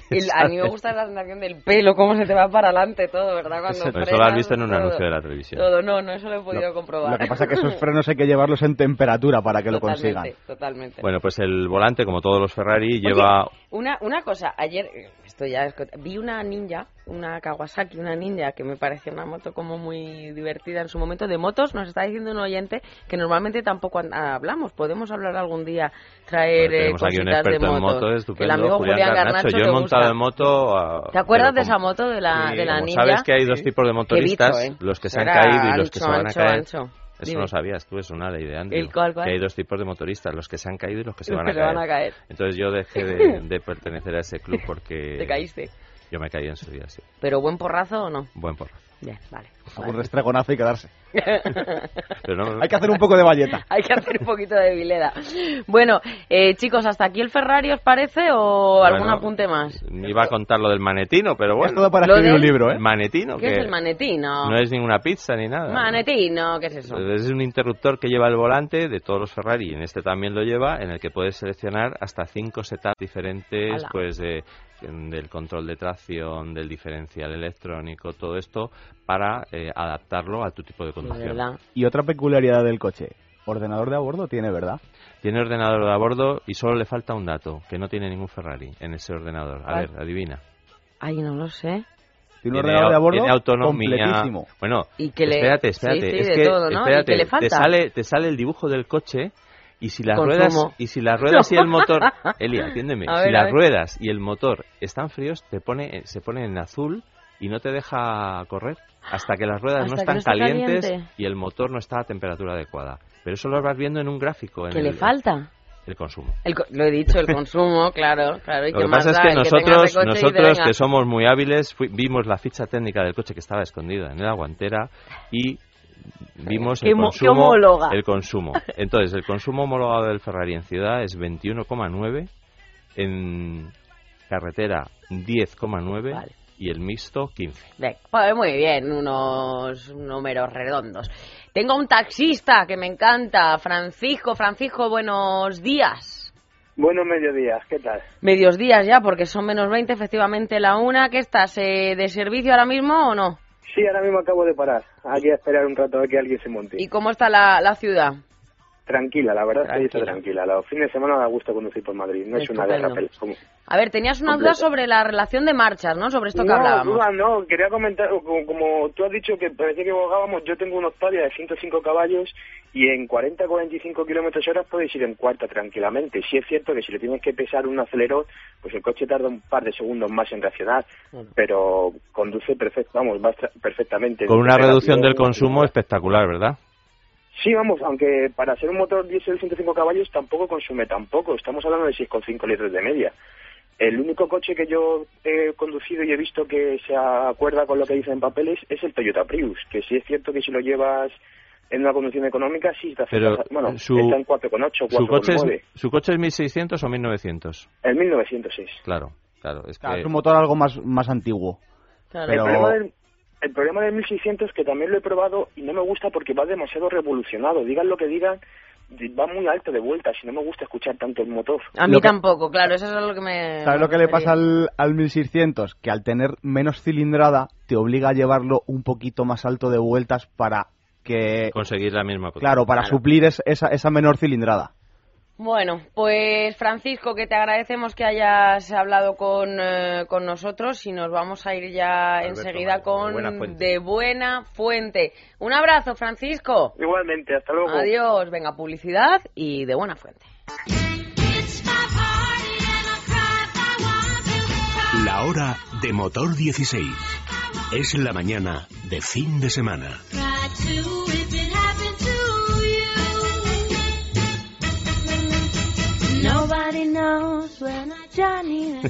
El- a mí me gusta la sensación del pelo, cómo se te va para adelante todo, ¿verdad? Cuando Pero eso lo frenas, has visto en un todo. anuncio de la televisión. Todo, no, no, eso lo he podido comprobar. Lo que pasa es que esos frenos hay que llevarlos en temperatura para que lo Totalmente, consigan. Totalmente. Bueno, pues el volante, como todos los Ferrari, lleva. Una, una cosa, ayer, eh, esto ya es vi una ninja, una Kawasaki, una ninja, que me pareció una moto como muy divertida en su momento. De motos nos está diciendo un oyente que normalmente tampoco hablamos. Podemos hablar algún día, traer Bueno, eh, tenemos aquí un cositas de experto en motos. moto Que estupendo, el amigo Julián, Julián Garnacho. Garnacho Yo he montado en moto. ah, ¿Te acuerdas de esa moto de la, Sí, de la ninja? sabes que hay dos tipos de motoristas, bicho, ¿eh? los que se han Era caído y los que ancho, se van a caer. ancho. Eso Dime. no sabías tú, es una ley de. Que hay dos tipos de motoristas, los que se han caído y los que se, Los van, que a se caer. van a caer. Entonces yo dejé de, de pertenecer a ese club porque Te caíste. Yo me caí en su día, sí. ¿Pero buen porrazo o no? Buen porro. Bien, vale. Algún restregonazo y quedarse. Pero no, Hay que hacer un poco de valleta. Hay que hacer un poquito de vileda. Bueno, eh, chicos, ¿hasta aquí el Ferrari os parece o algún Bueno, apunte más? Iba a contar lo del manetino, pero bueno. Es todo para escribir un libro, ¿eh? El manetino, ¿Qué que es el manetino? no es ninguna pizza ni nada. Manetino, ¿qué es eso? Es un interruptor que lleva el volante de todos los Ferrari, en este también lo lleva, en el que puedes seleccionar hasta cinco setups diferentes, Ala. pues de, del control de tracción, del diferencial electrónico, todo esto para eh, adaptarlo a tu tipo de conducción. verdad. Y otra peculiaridad del coche. Ordenador de a bordo tiene, ¿verdad? Tiene ordenador de a bordo y solo le falta un dato, que no tiene ningún Ferrari en ese ordenador. A ver, adivina. Ay, no lo sé. Tiene un Tiene ordenador de a au- bordo tiene autonomía. completísimo. Bueno, Y que le- espérate, espérate. Sí, sí, es que, todo, ¿no? ¿Y espérate, qué le falta? Te sale, te sale el dibujo del coche y si las Consumo. ruedas y si las ruedas y el motor, Elia, atiéndeme, A si ver, las ruedas y el motor están fríos, te pone, se pone en azul y no te deja correr hasta que las ruedas no que están no calientes caliente. y el motor no está a temperatura adecuada. Pero eso lo vas viendo en un gráfico. En ¿Qué el- le falta? El consumo. lo he dicho, el consumo, claro, claro. lo que pasa es que nosotros, nosotros que somos muy hábiles, vimos la ficha técnica del coche que estaba escondida en la guantera y vimos el consumo, el consumo. Entonces, el consumo homologado del Ferrari en ciudad es 21,9, en carretera 10,9 y el mixto 15. Pues muy bien, unos números redondos. Tengo un taxista que me encanta, Francisco. Francisco, buenos días. Buenos mediodías, ¿qué tal? Medios días ya, porque son menos 20, efectivamente, la una. ¿Qué estás, eh, de servicio ahora mismo o no? Sí, ahora mismo acabo de parar. Aquí a esperar un rato a que alguien se monte. ¿Y cómo está la, la ciudad? Tranquila, la verdad que está tranquila. Los fines de semana da gusto conducir por Madrid, no es una guerra. Como... A ver, tenías una duda sobre la relación de marchas, ¿no? Sobre esto que hablábamos. No, no, quería comentar, como, tú has dicho que parecía que jugábamos, yo tengo una Octavia de 105 caballos y en 40-45 kilómetros hora puedes ir en cuarta tranquilamente. Sí es cierto que si le tienes que pesar un acelerador, pues el coche tarda un par de segundos más en reaccionar, pero conduce perfecto, vamos, va perfectamente. Con una reducción del consumo espectacular, ¿verdad? Sí, vamos, aunque para ser un motor diésel de 105 caballos tampoco consume tampoco. Estamos hablando de 6,5 litros de media. El único coche que yo he conducido y he visto que se acuerda con lo que dice en papeles es el Toyota Prius, que sí es cierto que si lo llevas en una conducción económica sí está, Pero bueno, está en 4,8, 4,9. ¿Su coche, es, ¿Su coche es 1600 o 1900? El 1906. Claro, claro. Es, que... es un motor algo más, más antiguo. Pero... El el problema del 1600 que también lo he probado y no me gusta porque va demasiado revolucionado. Digan lo que digan, va muy alto de vuelta y no me gusta escuchar tanto el motor. A mí tampoco, claro, eso es lo que me... ¿Sabes lo que le pasa al, al 1600? Que al tener menos cilindrada te obliga a llevarlo un poquito más alto de vueltas para que... Conseguir la misma potencia. Claro, para suplir esa, esa menor cilindrada. Bueno, pues Francisco, que te agradecemos que hayas hablado con, eh, con nosotros y nos vamos a ir ya enseguida con de buena, fuente. Un abrazo, Francisco. Igualmente, hasta luego. Adiós, venga, publicidad y de buena fuente. La hora de motor 16 es la mañana de fin de semana.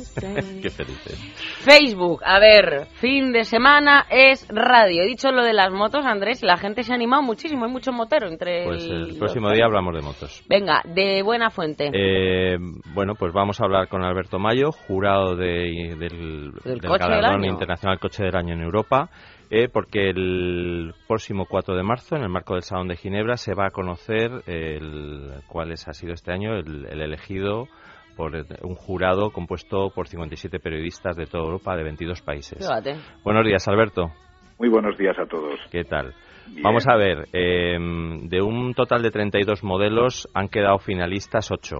Qué felices. Facebook, a ver, fin de semana es radio. He dicho lo de las motos, Andrés, la gente se ha animado muchísimo, hay mucho motero entre Pues el, próximo día hablamos de motos. Venga, de buena fuente. Eh, bueno, pues vamos a hablar con Alberto Mayo, jurado del, del, del Internacional Coche del Año en Europa. Eh, porque el próximo 4 de marzo, en el marco del Salón de Ginebra, se va a conocer el, cuál es, ha sido este año el, elegido por un jurado compuesto por 57 periodistas de toda Europa, de 22 países. Buenos días, Alberto. Muy buenos días a todos. ¿Qué tal? Vamos a ver, eh, de un total de 32 modelos han quedado finalistas 8.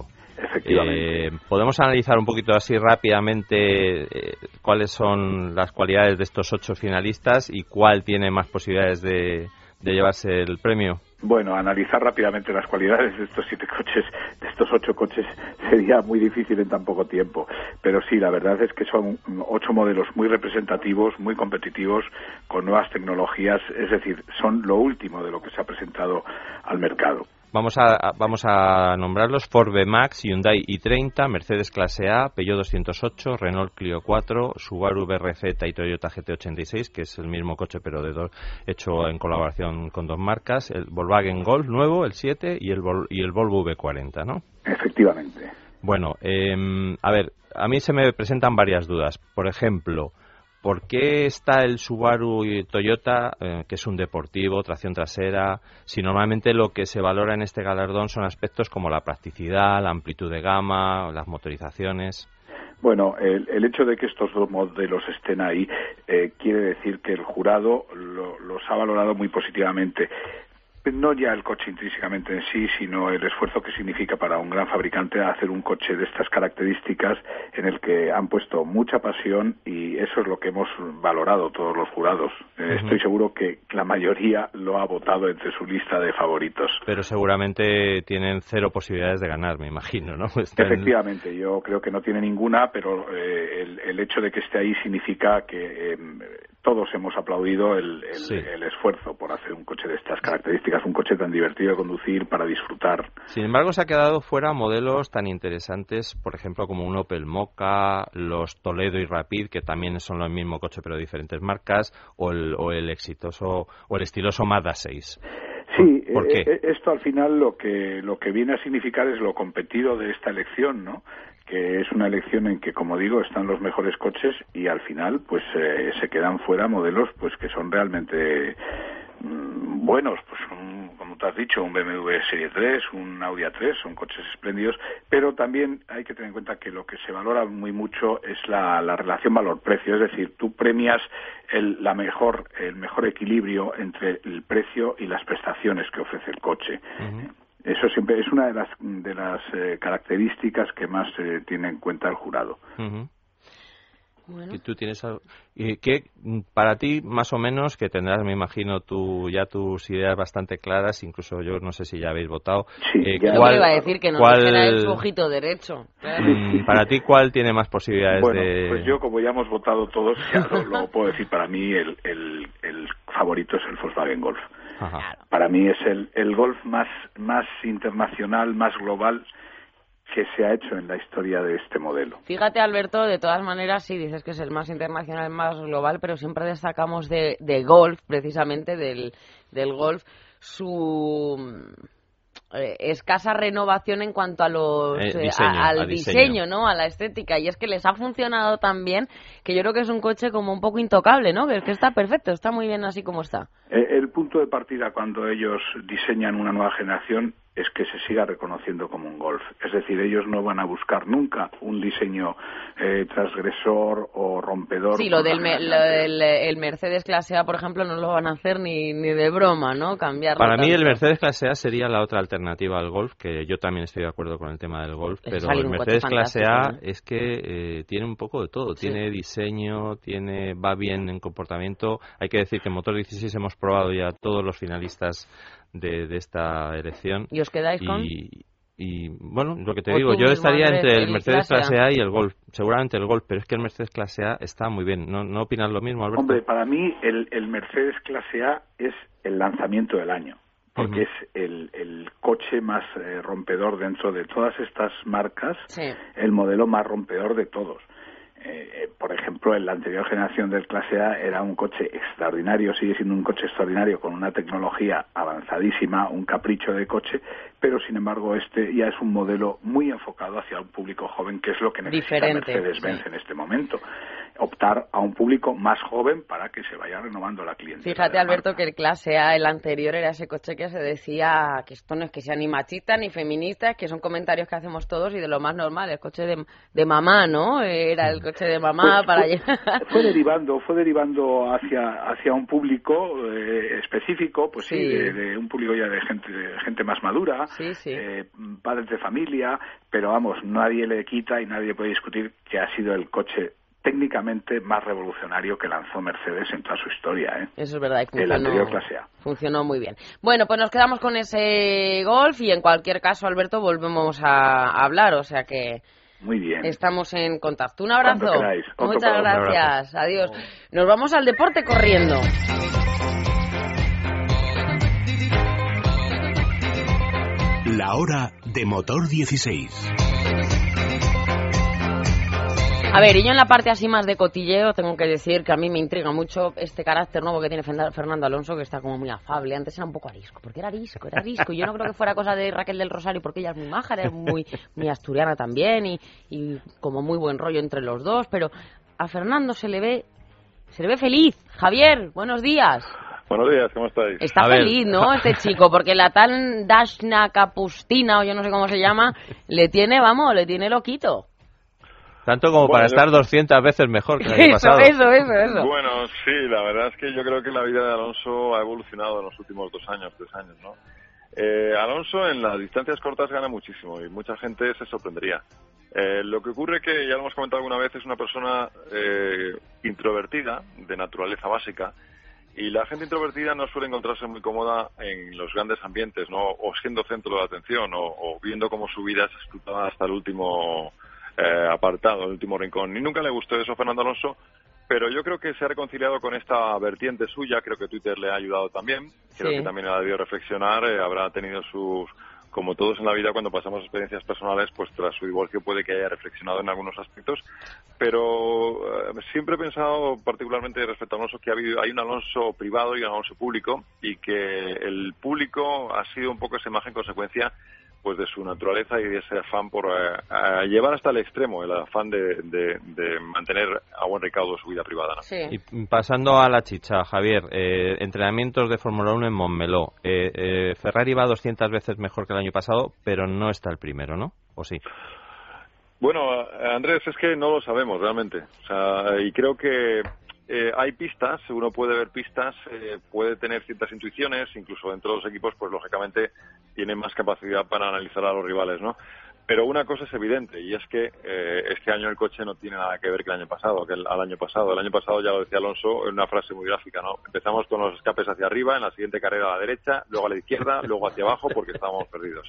Eh, Podemos analizar un poquito así rápidamente eh, cuáles son las cualidades de estos ocho finalistas y cuál tiene más posibilidades de, llevarse el premio. Bueno, analizar rápidamente las cualidades de estos siete coches, de estos ocho coches, sería muy difícil en tan poco tiempo. Pero sí, la verdad es que son ocho modelos muy representativos, muy competitivos, con nuevas tecnologías, es decir, son lo último de lo que se ha presentado al mercado. Vamos a, vamos a nombrarlos Ford B-Max, Hyundai i30, Mercedes Clase A, Peugeot 208, Renault Clio 4, Subaru BRZ y Toyota GT86, que es el mismo coche pero de dos, hecho en colaboración con dos marcas, el Volkswagen Golf nuevo, el 7, y el, y el Volvo V40, ¿no? Efectivamente. Bueno, eh, a ver, a mí se me presentan varias dudas. Por ejemplo, ¿Por qué está el Subaru y Toyota, eh, que es un deportivo, tracción trasera, si normalmente lo que se valora en este galardón son aspectos como la practicidad, la amplitud de gama, las motorizaciones? Bueno, el, hecho de que estos dos modelos estén ahí eh, quiere decir que el jurado los ha valorado muy positivamente no ya el coche intrínsecamente en sí, sino el esfuerzo que significa para un gran fabricante hacer un coche de estas características en el que han puesto mucha pasión y eso es lo que hemos valorado todos los jurados. Eh, estoy seguro que la mayoría lo ha votado entre su lista de favoritos. Pero seguramente tienen cero posibilidades de ganar, me imagino, ¿no? Efectivamente, yo creo que no tiene ninguna, pero eh, el, hecho de que esté ahí significa que em, todos hemos aplaudido el, el esfuerzo por hacer un coche de estas características un coche tan divertido de conducir para disfrutar. Sin embargo, se ha quedado fuera modelos tan interesantes, por ejemplo, como un Opel Mocha, los Toledo y Rapid, que también son el mismo coche pero diferentes marcas, o el, o el exitoso o el estiloso Mazda 6. Sí, eh, eh, esto al final lo que lo que viene a significar es lo competido de esta elección, ¿no? Que es una elección en que, como digo, están los mejores coches y al final, pues eh, se quedan fuera modelos, pues que son realmente mm, buenos, pues como tú has dicho, un BMW Serie 3, un Audi A3, son coches espléndidos, pero también hay que tener en cuenta que lo que se valora muy mucho es la, relación valor-precio, es decir, tú premias el, la mejor, el mejor equilibrio entre el precio y las prestaciones que ofrece el coche. Eso siempre es una de las, de las eh, características que más eh, tiene en cuenta el jurado. Y tú tienes que para ti más o menos que tendrás me imagino tú ya tus ideas bastante claras incluso yo no sé si ya habéis votado sí, eh, ¿cuál, iba a decir que no cuál, el ojito derecho. Mm, para ti cuál tiene más posibilidades bueno, de pues yo como ya hemos votado todos ya lo, puedo decir para mí el, el, el favorito es el Volkswagen Golf para mí es el, el golf más, más internacional, más global que se ha hecho en la historia de este modelo. Fíjate, Alberto, de todas maneras, sí, dices que es el más internacional, el más global, pero siempre destacamos de, de golf, precisamente del, del golf, su escasa renovación en cuanto a los eh, eh, al diseño, ¿no? A la estética. Y es que les ha funcionado tan bien que yo creo que es un coche como un poco intocable, ¿no? Que, que está perfecto, está muy bien así como está. El punto de partida cuando ellos diseñan una nueva generación es que se siga reconociendo como un golf. Es decir, ellos no van a buscar nunca un diseño eh, transgresor o rompedor. Sí, lo del el, Mercedes clase A, por ejemplo, no lo van a hacer ni, ni de broma, ¿no? Cambiarlo. Para mí el Mercedes clase A sería la otra alternativa al golf, que yo también estoy de acuerdo con el tema del golf, pero el Mercedes clase A es que eh, tiene un poco de todo. Tiene diseño, tiene va bien en comportamiento. Hay que decir que en motor 16 hemos probado ya todos los finalistas de, esta elección. ¿Y os quedáis con? Y, bueno, lo que te digo, yo estaría entre el Mercedes clase a. y el Golf, seguramente el Golf, pero es que el Mercedes clase A está muy bien. ¿No, no opinas lo mismo, Alberto? Hombre, para mí el, el Mercedes clase A es el lanzamiento del año porque es el, el, coche más eh, rompedor dentro de todas estas marcas, el modelo más rompedor de todos. Eh, por ejemplo, en la anterior generación del clase A era un coche extraordinario, sigue siendo un coche extraordinario con una tecnología avanzadísima, un capricho de coche, pero sin embargo este ya es un modelo muy enfocado hacia un público joven, que es lo que necesita Mercedes-Benz en este momento optar a un público más joven para que se vaya renovando la clientela. Fíjate, Alberto, que el clase A, el anterior, era ese coche que se decía que esto no es que sea ni machista ni feminista, que son comentarios que hacemos todos y de lo más normal, el coche de, de mamá, ¿no? Era el coche de mamá para fue, fue derivando, fue derivando hacia hacia un público eh, específico, pues sí, de, un público ya de gente gente más madura, eh, padres de familia, pero vamos, nadie le quita y nadie puede discutir que ha sido el coche técnicamente más revolucionario que lanzó Mercedes en toda su historia. ¿eh? Eso es verdad. el anterior clase A. Funcionó muy bien. Bueno, pues nos quedamos con ese golf y en cualquier caso, Alberto, volvemos a hablar. O sea que. Muy bien. Estamos en contacto. Un abrazo. Muchas gracias. Adiós. Nos vamos al deporte corriendo. La hora de motor 16. A ver, y yo en la parte así más de cotilleo tengo que decir que a mí me intriga mucho este carácter nuevo que tiene Fernando Alonso, que está como muy afable. Antes era un poco arisco, porque era arisco, era arisco. Yo no creo que fuera cosa de Raquel del Rosario, porque ella es muy maja, era muy, muy asturiana también y, y como muy buen rollo entre los dos, pero a Fernando se le ve, se le ve feliz. Javier, buenos días. Buenos días, ¿cómo estáis? Está feliz, ¿no? Este chico, porque la tal Dashna Capustina, o yo no sé cómo se llama, le tiene, vamos, le tiene loquito. Tanto como para estar 200 veces mejor que el año pasado. Eso, eso, eso. Bueno, sí, la verdad es que yo creo que la vida de Alonso ha evolucionado en los últimos dos años, tres años, ¿no? Eh, Alonso en las distancias cortas gana muchísimo y mucha gente se sorprendería. Eh, lo que ocurre que, ya lo hemos comentado alguna vez, es una persona eh, introvertida, de naturaleza básica, y la gente introvertida no suele encontrarse muy cómoda en los grandes ambientes, ¿no? O siendo centro de atención, o, o viendo cómo su vida se explotaba hasta el último eh, apartado, el último rincón. Y nunca le gustó eso a Fernando Alonso pero yo creo que se ha reconciliado con esta vertiente suya, creo que Twitter le ha ayudado también, creo Sí. que también ha debido reflexionar, eh, habrá tenido sus, como todos en la vida cuando pasamos experiencias personales, pues tras su divorcio puede que haya reflexionado en algunos aspectos, pero eh, siempre he pensado particularmente respecto a Alonso que ha habido, hay un Alonso privado y un Alonso público y que el público ha sido un poco esa imagen consecuencia pues de su naturaleza y de ese afán por eh, a llevar hasta el extremo el afán de, de- de mantener a buen recaudo su vida privada. ¿no? Sí. Y pasando a la chicha, Javier, eh, entrenamientos de Fórmula 1 en Montmeló. Eh, eh, Ferrari va 200 veces mejor que el año pasado, pero no está el primero, ¿no? ¿O sí? Bueno, Andrés, es que no lo sabemos realmente. O sea, y creo que eh, hay pistas, uno puede ver pistas, eh, puede tener ciertas intuiciones, incluso dentro de los equipos, pues lógicamente tiene más capacidad para analizar a los rivales, ¿no? Pero una cosa es evidente y es que eh, este año el coche no tiene nada que ver que el año pasado, que el, al año pasado. El año pasado ya lo decía Alonso en una frase muy gráfica, ¿no? Empezamos con los escapes hacia arriba, en la siguiente carrera a la derecha, luego a la izquierda, luego hacia abajo porque estábamos perdidos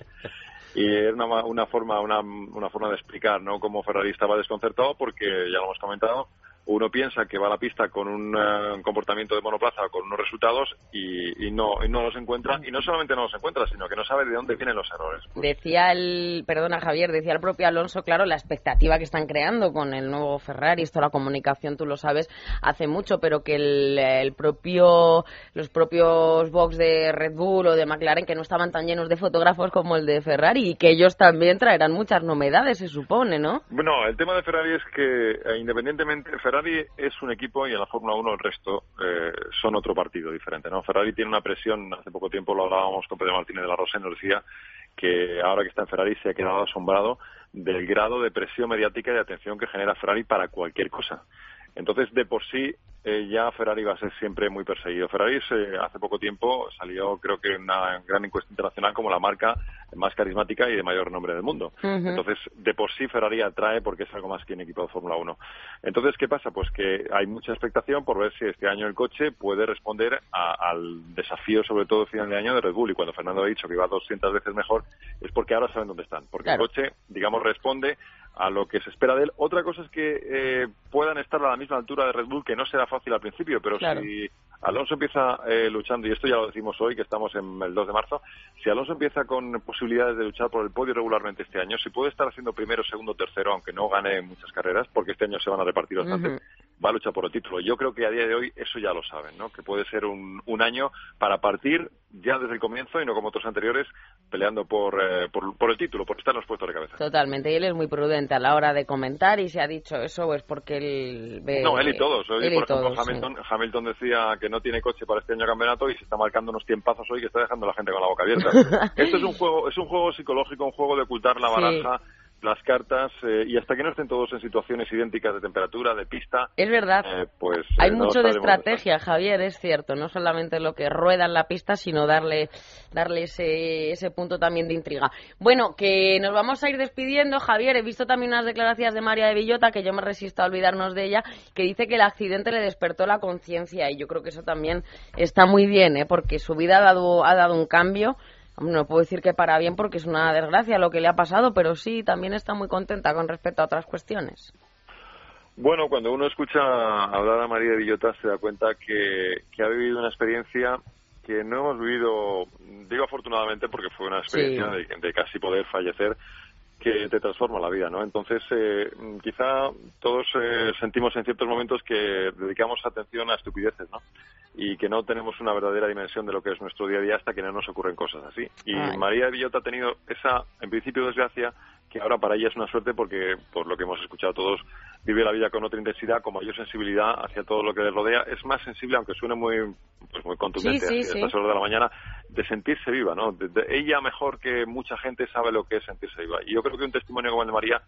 y era una, una forma una, una forma de explicar no cómo Ferrari estaba desconcertado porque ya lo hemos comentado uno piensa que va a la pista con un eh, comportamiento de monoplaza con unos resultados y, y no y no los encuentra y no solamente no los encuentra sino que no sabe de dónde vienen los errores Decía el, perdona Javier, decía el propio Alonso, claro, la expectativa que están creando con el nuevo Ferrari, esto la comunicación, tú lo sabes, hace mucho, pero que el, el propio, los propios box de Red Bull o de McLaren que no estaban tan llenos de fotógrafos como el de Ferrari y que ellos también traerán muchas novedades, se supone, ¿no? Bueno, el tema de Ferrari es que eh, independientemente, Ferrari es un equipo y en la Fórmula 1 el resto eh, son otro partido diferente, ¿no? Ferrari tiene una presión, hace poco tiempo lo hablábamos con Pedro Martínez de la Rosa y nos decía que ahora que está en Ferrari se ha quedado asombrado del grado de presión mediática y de atención que genera Ferrari para cualquier cosa. Entonces, de por sí, eh, ya Ferrari va a ser siempre muy perseguido. Ferrari se- hace poco tiempo salió, creo que, en una gran encuesta internacional como la marca más carismática y de mayor nombre del mundo. Entonces, de por sí Ferrari atrae porque es algo más que un equipo de Fórmula 1. Entonces, ¿qué pasa? Pues que hay mucha expectación por ver si este año el coche puede responder a- al desafío, sobre todo final de año, de Red Bull. Y cuando Fernando ha dicho que iba 200 veces mejor, es porque ahora saben dónde están. Porque Claro. el coche, digamos, responde a lo que se espera de él. Otra cosa es que eh, puedan estar a la misma altura de Red Bull, que no será fácil al principio, pero Claro. si Alonso empieza eh, luchando, y esto ya lo decimos hoy, que estamos en el 2 de marzo, si Alonso empieza con posibilidades de luchar por el podio regularmente este año, si puede estar haciendo primero, segundo, tercero, aunque no gane muchas carreras, porque este año se van a repartir bastante, Ujú. Va a luchar por el título. Yo creo que a día de hoy eso ya lo saben, ¿no? Que puede ser un, un año para partir ya desde el comienzo y no como otros anteriores peleando por, eh, por, por el título, por estar en los puestos de cabeza. Totalmente, y él es muy prudente a la hora de comentar y se ha dicho eso pues porque él ve... No, él y todos. Él y por ejemplo, todos, sí. Hamilton, Hamilton decía que no tiene coche para este año campeonato y se está marcando unos tiempazos hoy que está dejando a la gente con la boca abierta. Esto es un juego, es un juego psicológico, un juego de ocultar la Sí. Las cartas eh, y hasta que no estén todos en situaciones idénticas de temperatura, de pista, Es verdad. eh, pues eh, Hay no mucho de estrategia, Javier, es cierto. No solamente lo que rueda en la pista, sino darle, darle ese, ese punto también de intriga. Bueno, que nos vamos a ir despidiendo, Javier. He visto también unas declaraciones de María de Villota, que yo me resisto a olvidarnos de ella, que dice que el accidente le despertó la conciencia. Y yo creo que eso también está muy bien, ¿eh? porque su vida ha dado, ha dado un cambio. No puedo decir que para bien porque es una desgracia lo que le ha pasado, pero sí, también está muy contenta con respecto a otras cuestiones. Bueno, cuando uno escucha hablar a María de Villota se da cuenta que, que ha vivido una experiencia que no hemos vivido, digo afortunadamente porque fue una experiencia de, de casi poder fallecer que te transforma la vida, ¿no? Entonces, eh, quizá todos eh, sentimos en ciertos momentos que dedicamos atención a estupideces, ¿no? Y que no tenemos una verdadera dimensión de lo que es nuestro día a día hasta que no nos ocurren cosas así. Y Ay. María de Villota ha tenido esa, en principio, desgracia, que ahora para ella es una suerte porque, por lo que hemos escuchado todos, vive la vida con otra intensidad, con mayor sensibilidad hacia todo lo que le rodea. Es más sensible, aunque suene muy, pues muy contundente Sí, sí, así a sí. estas horas de la mañana, de sentirse viva, ¿no? De- de- ella mejor que mucha gente sabe lo que es sentirse viva. Y yo creo que un testimonio como el de María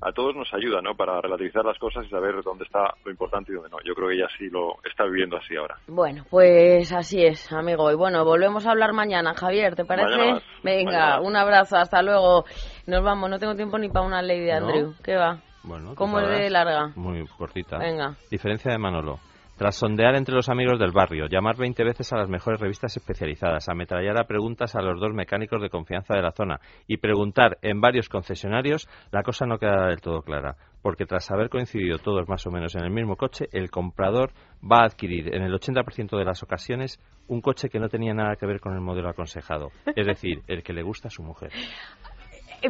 a todos nos ayuda, ¿no? Para relativizar las cosas y saber dónde está lo importante y dónde no. Yo creo que ella sí lo está viviendo así ahora. Bueno, pues así es, amigo. Y bueno, volvemos a hablar mañana, Javier, ¿te parece? Mañana más. Venga, Mañana un abrazo, hasta luego. Nos vamos, no tengo tiempo ni para una ley de ¿No? Andrew. ¿Qué va? Bueno, ¿Cómo es de larga? Muy cortita. Venga. Diferencia de Manolo. Tras sondear entre los amigos del barrio, llamar 20 veces a las mejores revistas especializadas, ametrallar a preguntas a los dos mecánicos de confianza de la zona y preguntar en varios concesionarios, la cosa no queda del todo clara. Porque tras haber coincidido todos más o menos en el mismo coche, el comprador va a adquirir en el 80% de las ocasiones un coche que no tenía nada que ver con el modelo aconsejado. Es decir, el que le gusta a su mujer.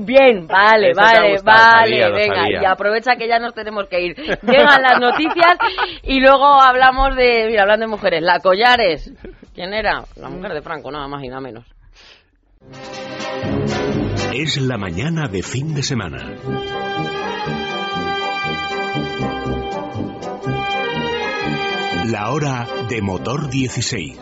Bien, vale, Eso vale, gustado, vale, sabía, venga, sabía. y aprovecha que ya nos tenemos que ir. Llegan las noticias y luego hablamos de, mira, hablando de mujeres, la Collares. ¿Quién era? La mujer de Franco, nada más y nada menos. Es la mañana de fin de semana. La hora de motor 16.